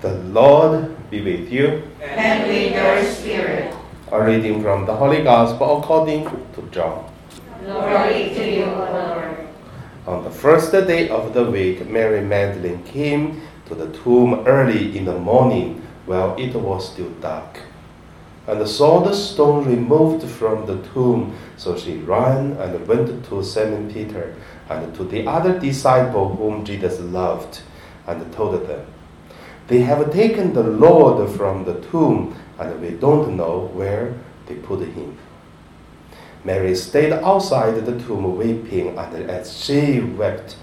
The Lord be with you. and with your spirit. A reading from the Holy Gospel according to John. Glory to you, O Lord. On the first day of the week, Mary Magdalene came to the tomb early in the morning while it was still dark, and saw the stone removed from the tomb. So she ran and went to Simon Peter and to the other disciple whom Jesus loved, and told them, They have taken the Lord from the tomb, and we don't know where they put him. Mary stayed outside the tomb weeping, and as she wept,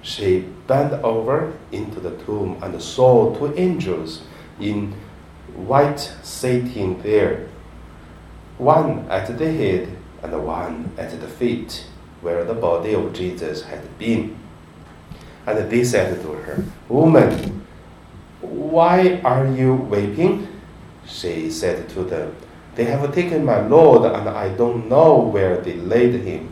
she bent over into the tomb and saw two angels in white sitting there, one at the head and one at the feet, where the body of Jesus had been. And they said to her, Woman, why are you weeping? She said to them, They have taken my Lord, and I don't know where they laid him.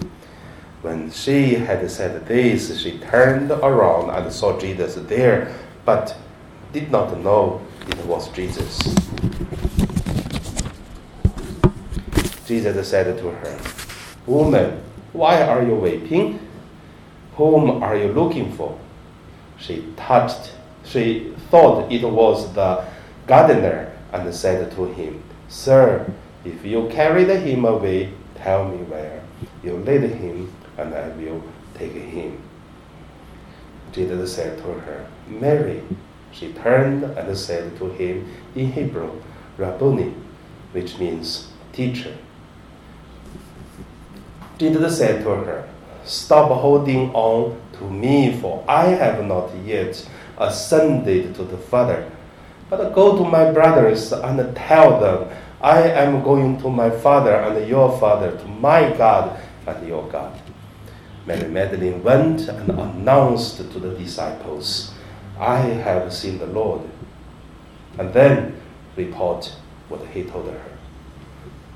When she had said this, she turned around and saw Jesus there, but did not know it was Jesus. Jesus said to her, Woman, why are you weeping? Whom are you looking for? She touched, she thought it was the gardener and said to him, Sir, if you carried him away, tell me where you laid him, and I will take him. Jesus said to her, Mary. She turned and said to him in Hebrew, Rabboni, which means teacher. Jesus said to her, Stop holding on to me, for I have not yet ascended to the Father. But go to my brothers and tell them, I am going to my Father and your Father, to my God and your God. Mary Magdalene went and announced to the disciples, I have seen the Lord. And then report what he told her.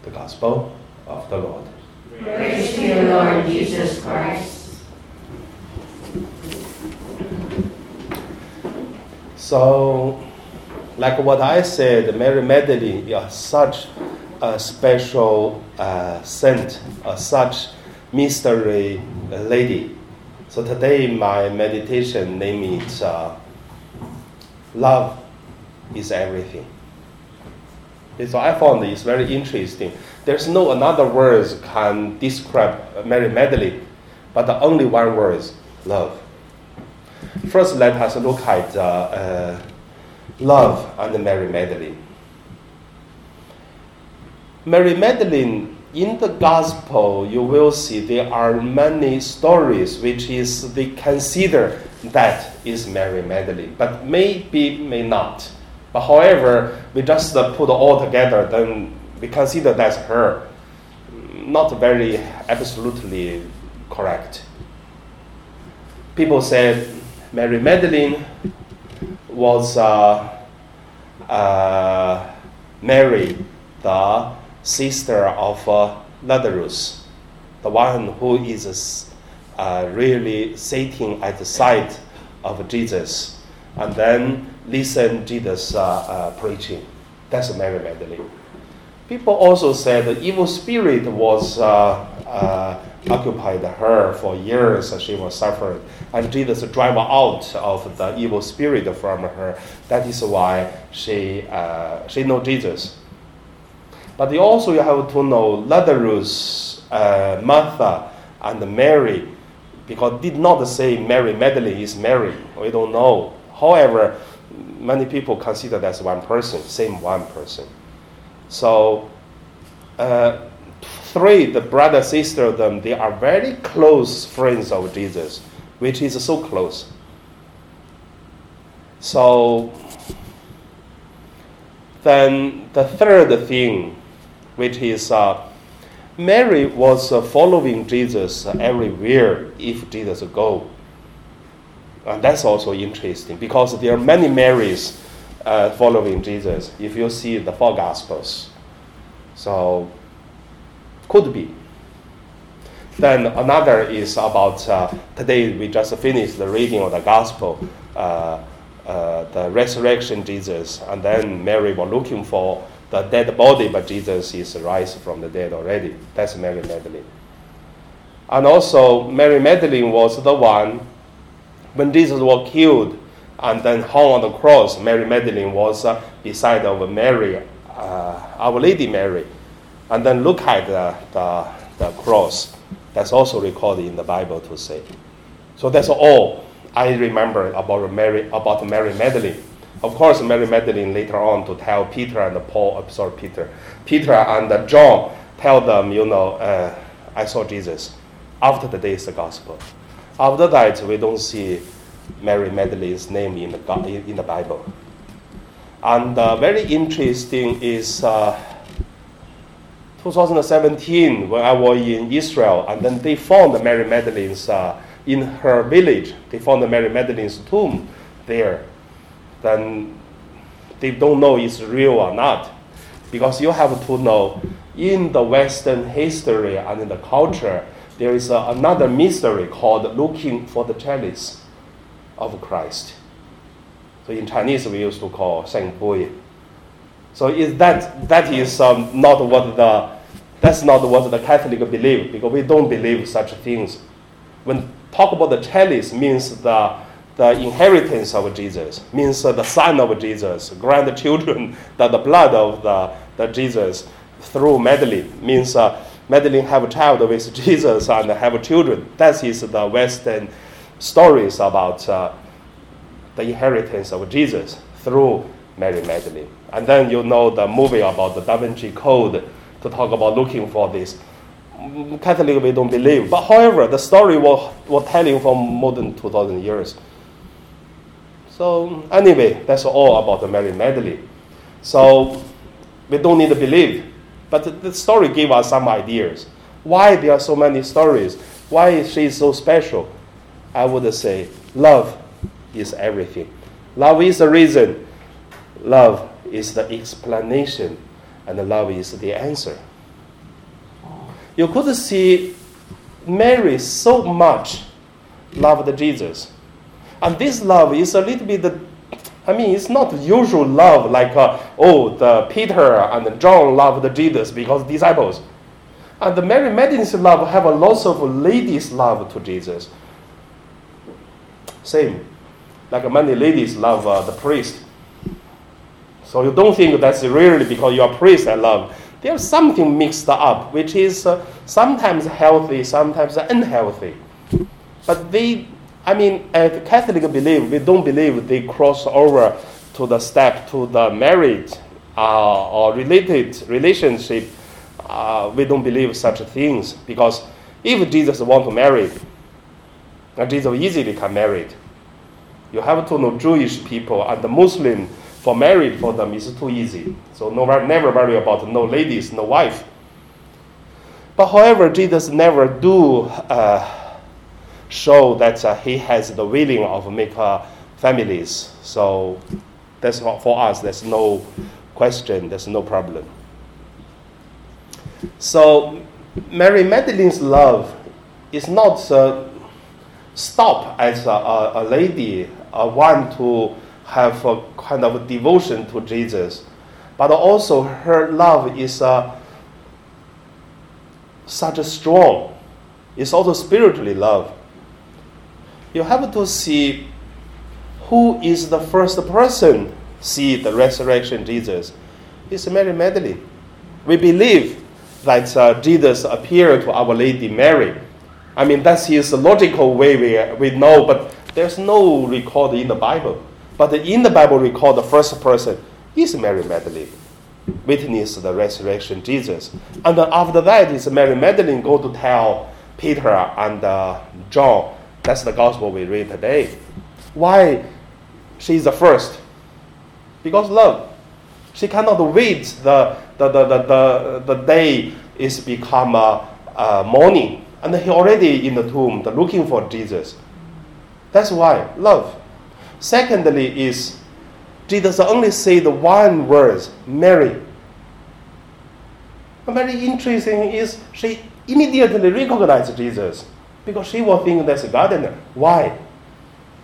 The Gospel of the Lord. Praise to you, Lord Jesus Christ. So, like what I said, Mary Magdalene is such a special uh, saint, a such mystery lady. So today my meditation name is uh, Love is Everything. So I found it's very interesting. There's no another words can describe Mary Magdalene, but the only one word is love. First, let us look at uh, uh, love and Mary Magdalene. Mary Magdalene, in the Gospel, you will see there are many stories which is they consider that is Mary Magdalene, but maybe may not. But however, we just uh, put all together, then we consider that's her. Not very absolutely correct. People said Mary Magdalene was uh, uh, Mary, the sister of uh, Lazarus, the one who is really sitting at the side of Jesus, and then listen Jesus preaching. That's Mary Magdalene. People also said the evil spirit was uh, uh, occupied her for years. She was suffering, and Jesus drive out of the evil spirit from her. That is why she uh, she know Jesus. But you also you have to know Lazarus, uh, Martha, and Mary, because did not say Mary Magdalene is Mary. We don't know. However, many people consider that's one person, same one person. So, uh, three, the brother, sister of them, they are very close friends of Jesus, which is so close. So, then the third thing, which is uh, Mary was uh, following Jesus everywhere if Jesus go. And that's also interesting because there are many Marys uh, following Jesus if you see the four Gospels. So, could be. Then another is about uh, today we just finished the reading of the Gospel, uh, uh, the resurrection Jesus, and then Mary was looking for the dead body, but Jesus is raised from the dead already. That's Mary Magdalene. And also, Mary Magdalene was the one when Jesus was killed and then hung on the cross. Mary Magdalene was uh, beside of Mary, uh, Our Lady Mary, and then look at the, the, the cross. That's also recorded in the Bible to say. So that's all I remember about Mary about Mary Magdalene. Of course, Mary Magdalene later on to tell Peter and Paul, sorry, Peter, Peter and John tell them, you know, uh, I saw Jesus. After the day is the gospel. After that, we don't see Mary Magdalene's name in the, in the Bible. And uh, very interesting is uh, 2017 when I was in Israel, and then they found Mary Magdalene's uh, in her village. They found Mary Magdalene's tomb there. Then they don't know it's real or not, because you have to know in the Western history and in the culture there is uh, another mystery called looking for the chalice of Christ. So in Chinese we used to call Sheng Bui. So is that that is um, not what the that's not what the Catholic believe because we don't believe such things. When talk about the chalice means the the inheritance of Jesus, means the son of Jesus, grandchildren, that the blood of the, the Jesus through Magdalene means uh, Magdalene have a child with Jesus and have children. That is the Western stories about uh, the inheritance of Jesus through Mary Magdalene. And then you know the movie about the Da Vinci Code to talk about looking for this. Catholic we don't mm-hmm. believe. But however, the story was, was telling for more than 2,000 years. So anyway, that's all about the Mary Magdalene. So we don't need to believe. But the story gave us some ideas. Why there are so many stories? Why she is she so special? I would say love is everything. Love is the reason. Love is the explanation. And love is the answer. You could see Mary so much loved Jesus. And this love is a little bit, I mean, it's not usual love like, uh, oh, the Peter and John loved Jesus because disciples. And the Mary Magdalene's love have a lot of ladies' love to Jesus. Same. Like many ladies love uh, the priest. So you don't think that's really because you're a priest I love. There's something mixed up, which is uh, sometimes healthy, sometimes unhealthy. But they, I mean, as Catholic believe, we don't believe they cross over to the step to the marriage uh, or related relationship. Uh, we don't believe such things because if Jesus want to marry, and Jesus easily can marry. You have to know Jewish people and the Muslim for married for them is too easy. So no, never worry about no ladies, no wife. But however, Jesus never do uh, show that uh, he has the willing of make uh, families. So that's not for us. There's no question. There's no problem. So Mary Magdalene's love is not uh, stop as a, a, a lady uh, want to have a kind of devotion to Jesus, but also her love is uh, such a strong. It's also spiritually love. You have to see who is the first person see the resurrection Jesus. It's Mary Magdalene. We believe that uh, Jesus appeared to Our Lady Mary I mean, that's his logical way we, we know, but there's no record in the Bible. But in the Bible record, the first person is Mary Magdalene, witness the resurrection Jesus. And after that is Mary Magdalene go to tell Peter and uh, John. That's the gospel we read today. Why she's the first? Because love. She cannot wait the, the, the, the, the, the day is become uh, uh, morning and he already in the tomb looking for Jesus. That's why love. Secondly, is Jesus only say the one word, Mary. But very interesting is she immediately recognized Jesus because she was thinking that's a gardener. Why?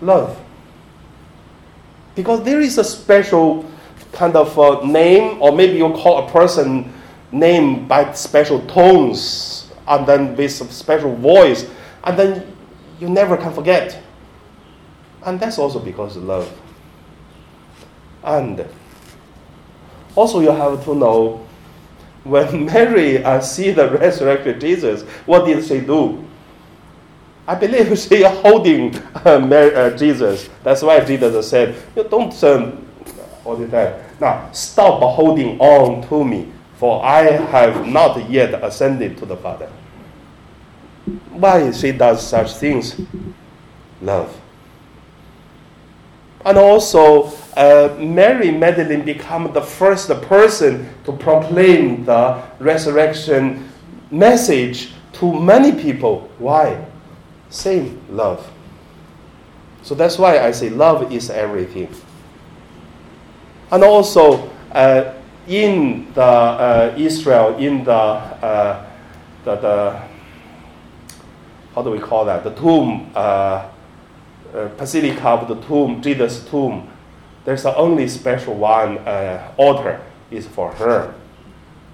Love. Because there is a special kind of uh, name, or maybe you call a person name by special tones, and then with a special voice, and then you never can forget. And that's also because of love. And also, you have to know when Mary uh, see the resurrected Jesus, what did she do? I believe she holding uh, Mary, uh, Jesus. That's why Jesus said, "You don't um, all the time. Now stop holding on to me, for I have not yet ascended to the Father." Why she does such things? Love. And also, uh, Mary Magdalene became the first person to proclaim the resurrection message to many people. Why? Same love. So that's why I say love is everything. And also, uh, in the uh, Israel, in the, uh, the, the how do we call that? The tomb, uh, Basilica of the tomb, Jesus' tomb. There's only special one uh, altar is for her.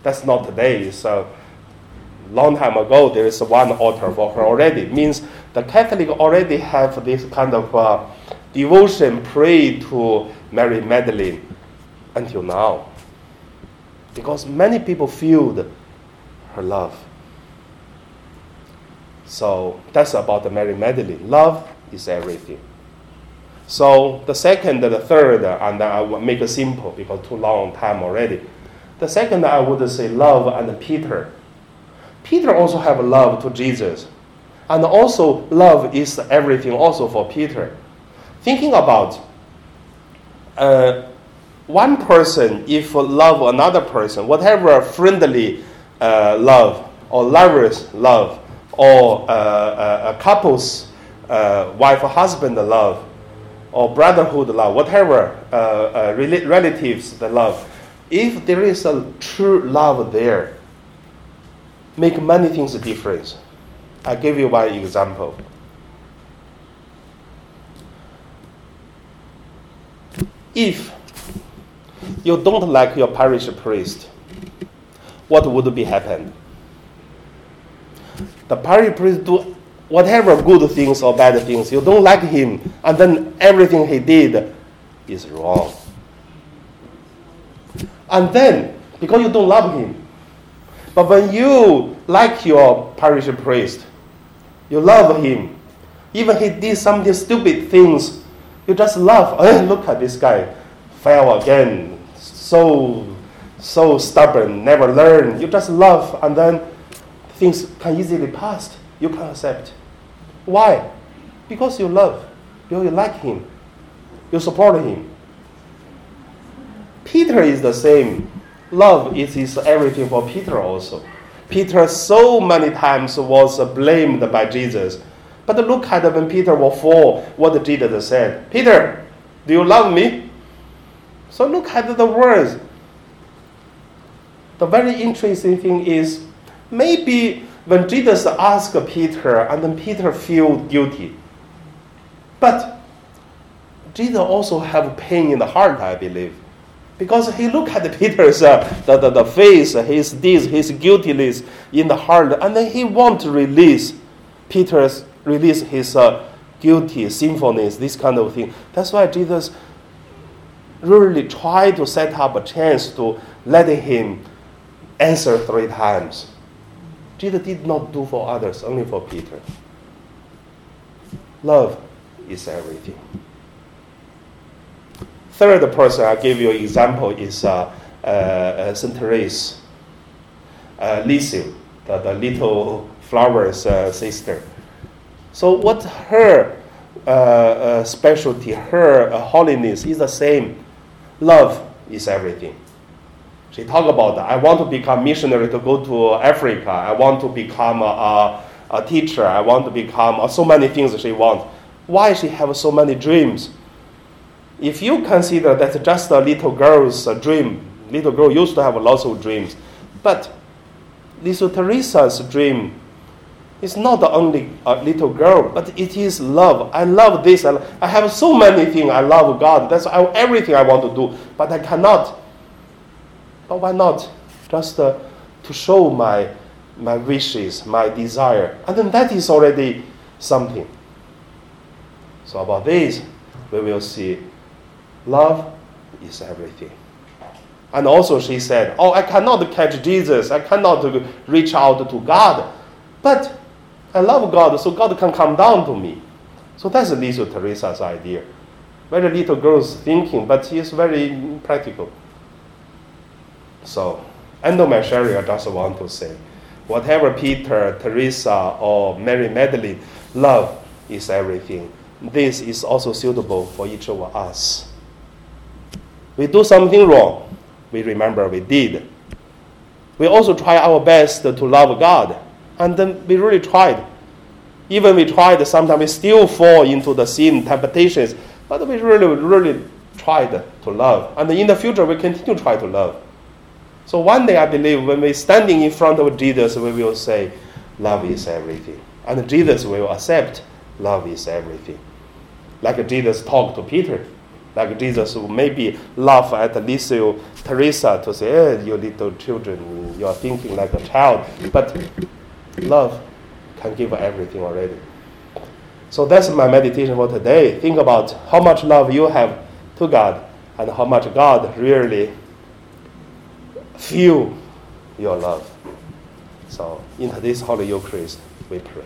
That's not today. A long time ago. There is one altar for her already. means the Catholic already have this kind of uh, devotion, pray to Mary Magdalene until now, because many people feel her love. So that's about the Mary Magdalene. Love is everything. So the second, the third, and I will make it simple because too long time already. The second, I would say love and Peter. Peter also have love to Jesus, and also love is everything also for Peter. Thinking about uh, one person, if love another person, whatever friendly uh, love or lovers love or uh, uh couples uh, wife husband love or brotherhood love, whatever uh, uh, relatives the love, if there is a true love there, make many things a difference. I give you one example. If you don't like your parish priest, what would be happen? The parish priest do whatever good things or bad things, you don't like him, and then everything he did is wrong. And then, because you don't love him, but when you like your parish priest, you love him, even he did something stupid things, you just love. Oh, eh, look at this guy, fell again, so so stubborn, never learn. You just love, and then things can easily pass. You can accept. Why? Because you love, you like him, you support him. Peter is the same. Love is, is everything for Peter also. Peter so many times was blamed by Jesus. But look at when Peter was fall, what Jesus said. Peter, do you love me? So look at the words. The very interesting thing is maybe when Jesus asked Peter, and then Peter feel guilty. But Jesus also have pain in the heart, I believe. Because he look at Peter's uh, the, the, the face, his deeds, his guiltiness in the heart, and then he want to release Peter's release his uh, guilty, sinfulness, this kind of thing. That's why Jesus really tried to set up a chance to let him answer three times. Jesus did not do for others, only for Peter. Love is everything. Third person I give you an example is uh, uh, uh, Saint Therese, uh, the, the little flowers uh, sister. So what her uh, uh, specialty, her holiness is the same. Love is everything. She talked about I want to become missionary to go to Africa. I want to become a, a, teacher. I want to become uh, so many things she wants. Why she have so many dreams? If you consider that just a little girl's dream, little girl used to have lots of dreams, but little Teresa's dream It's not the only a little girl, but it is love. I love this. I have so many things. I love God. That's everything I want to do, but I cannot. But why not? Just uh, to show my my wishes, my desire, and then that is already something. So about this, we will see love is everything. And also she said, Oh, I cannot catch Jesus. I cannot reach out to God. But I love God, so God can come down to me. So that's Little Teresa's idea. Very little girl's thinking, but it's very practical. So, end of my sharing, I just want to say, whatever Peter, Teresa, or Mary Magdalene love is everything. This is also suitable for each of us. We do something wrong, we remember we did. We also try our best to love God, and then we really tried. Even we tried, sometimes we still fall into the sin temptations, but we really, really tried to love. And in the future, we continue to try to love. So one day, I believe, when we're standing in front of Jesus, we will say, Love is everything. And Jesus will accept love is everything. Like Jesus talked to Peter. Like Jesus will maybe laugh at little Teresa to say, eh, you little children, you are thinking like a child. But love can give everything already. So that's my meditation for today. Think about how much love you have to God and how much God really feel your love. So in this Holy Eucharist, we pray.